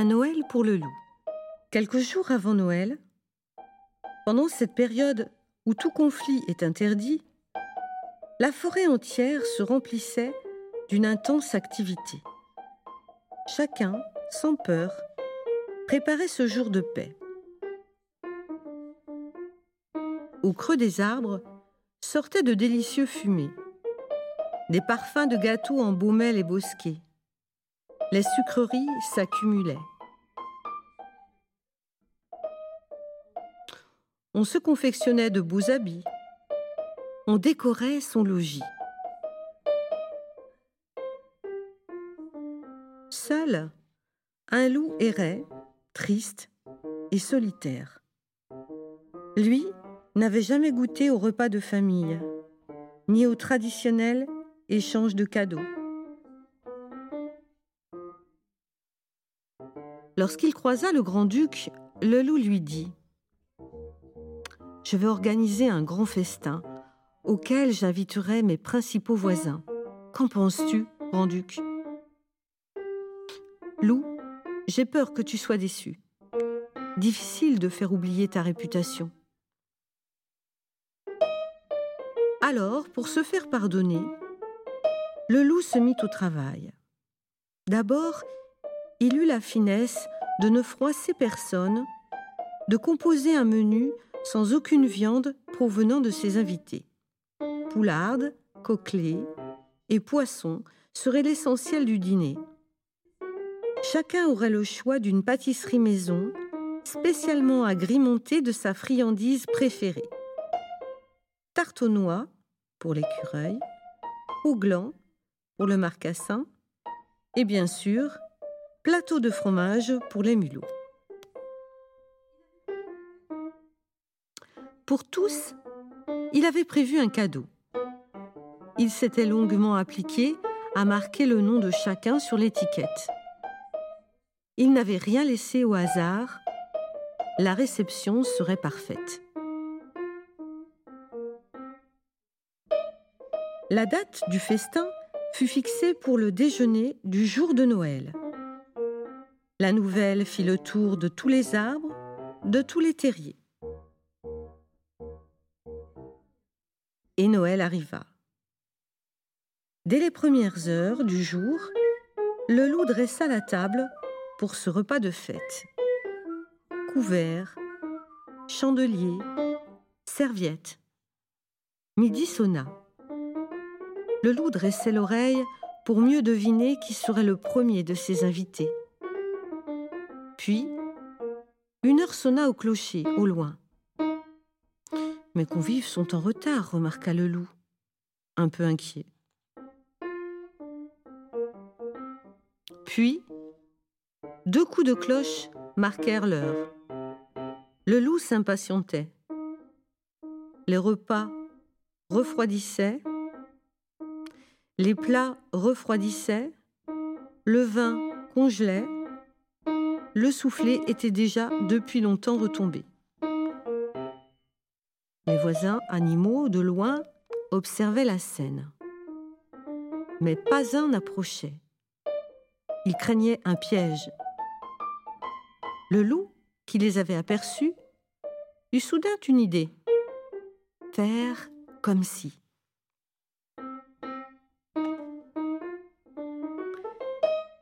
Un Noël pour le loup. Quelques jours avant Noël, pendant cette période où tout conflit est interdit, la forêt entière se remplissait d'une intense activité. Chacun, sans peur, préparait ce jour de paix. Au creux des arbres sortaient de délicieux fumées. Des parfums de gâteaux embaumaient les bosquets. Les sucreries s'accumulaient. On se confectionnait de beaux habits. On décorait son logis. Seul, un loup errait, triste et solitaire. Lui n'avait jamais goûté au repas de famille, ni au traditionnel échange de cadeaux. Lorsqu'il croisa le grand-duc, le loup lui dit Je vais organiser un grand festin auquel j'inviterai mes principaux voisins. Qu'en penses-tu, grand-duc? Loup, j'ai peur que tu sois déçu. Difficile de faire oublier ta réputation. Alors, pour se faire pardonner, le loup se mit au travail. D'abord, il eut la finesse de ne froisser personne, de composer un menu sans aucune viande provenant de ses invités. Poularde, coquelets et poissons seraient l'essentiel du dîner. Chacun aurait le choix d'une pâtisserie maison, spécialement agrémentée de sa friandise préférée. Tarte aux noix pour l'écureuil, au gland pour le marcassin, et bien sûr, plateau de fromage pour les mulots. Pour tous, il avait prévu un cadeau. Il s'était longuement appliqué à marquer le nom de chacun sur l'étiquette. Il n'avait rien laissé au hasard. La réception serait parfaite. La date du festin fut fixée pour le déjeuner du jour de Noël. La nouvelle fit le tour de tous les arbres, de tous les terriers. Et Noël arriva. Dès les premières heures du jour, le loup dressa la table pour ce repas de fête. Couverts, chandeliers, serviettes. Midi sonna. Le loup dressait l'oreille pour mieux deviner qui serait le premier de ses invités. Puis, une heure sonna au clocher, au loin. Mes convives sont en retard, remarqua le loup, un peu inquiet. Puis, deux coups de cloche marquèrent l'heure. Le loup s'impatientait. Les repas refroidissaient, les plats refroidissaient, le vin congelait, le soufflet était déjà depuis longtemps retombé. Les voisins animaux de loin observaient la scène. Mais pas un n'approchait. Ils craignaient un piège. Le loup, qui les avait aperçus, eut soudain une idée. Faire comme si.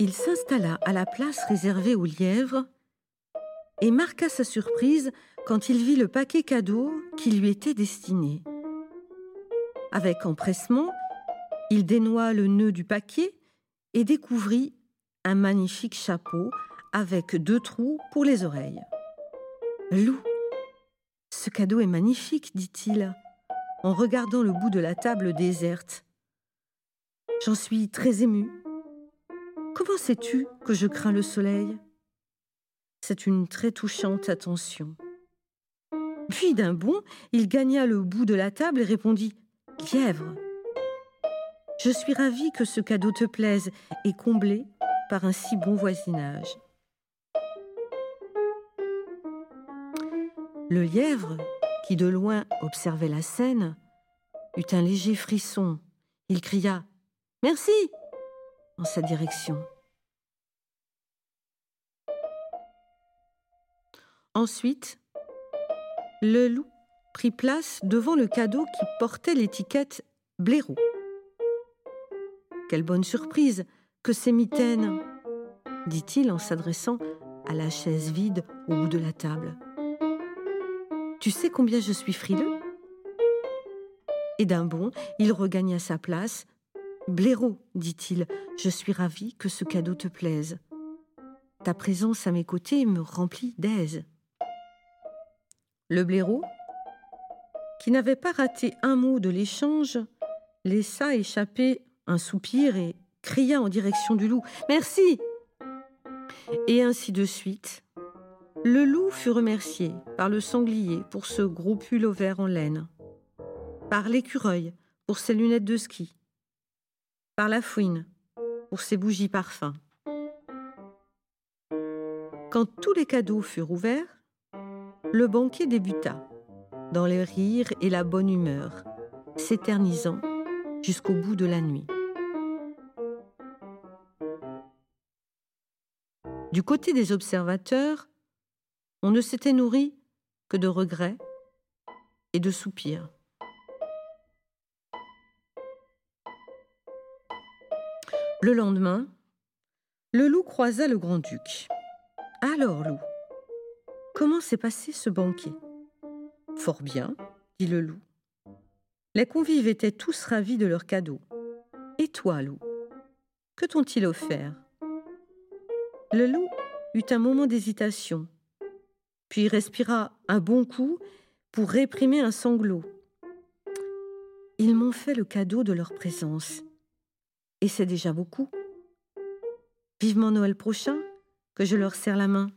Il s'installa à la place réservée aux lièvres et marqua sa surprise quand il vit le paquet cadeau qui lui était destiné. Avec empressement, il dénoua le nœud du paquet et découvrit un magnifique chapeau avec deux trous pour les oreilles. Loup, ce cadeau est magnifique, dit-il, en regardant le bout de la table déserte. J'en suis très ému. Comment sais-tu que je crains le soleil? C'est une très touchante attention. Puis d'un bond, il gagna le bout de la table et répondit Lièvre, je suis ravi que ce cadeau te plaise et comblé par un si bon voisinage. Le lièvre, qui de loin observait la scène, eut un léger frisson. Il cria Merci en sa direction. Ensuite, le loup prit place devant le cadeau qui portait l'étiquette blaireau. Quelle bonne surprise que ces mitaines dit-il en s'adressant à la chaise vide au bout de la table. Tu sais combien je suis frileux? Et d'un bond, il regagna sa place. Blaireau, dit-il, je suis ravi que ce cadeau te plaise. Ta présence à mes côtés me remplit d'aise. Le blaireau, qui n'avait pas raté un mot de l'échange, laissa échapper un soupir et cria en direction du loup Merci Et ainsi de suite. Le loup fut remercié par le sanglier pour ce gros pull au vert en laine, par l'écureuil pour ses lunettes de ski, par la fouine pour ses bougies parfums. Quand tous les cadeaux furent ouverts, le banquet débuta, dans le rire et la bonne humeur, s'éternisant jusqu'au bout de la nuit. Du côté des observateurs, on ne s'était nourri que de regrets et de soupirs. Le lendemain, le loup croisa le grand-duc. Alors, loup, comment s'est passé ce banquet? Fort bien, dit le loup. Les convives étaient tous ravis de leurs cadeaux. Et toi, loup, que t'ont-ils offert? Le loup eut un moment d'hésitation, puis respira un bon coup pour réprimer un sanglot. Ils m'ont fait le cadeau de leur présence, et c'est déjà beaucoup. Vivement Noël prochain, que je leur serre la main.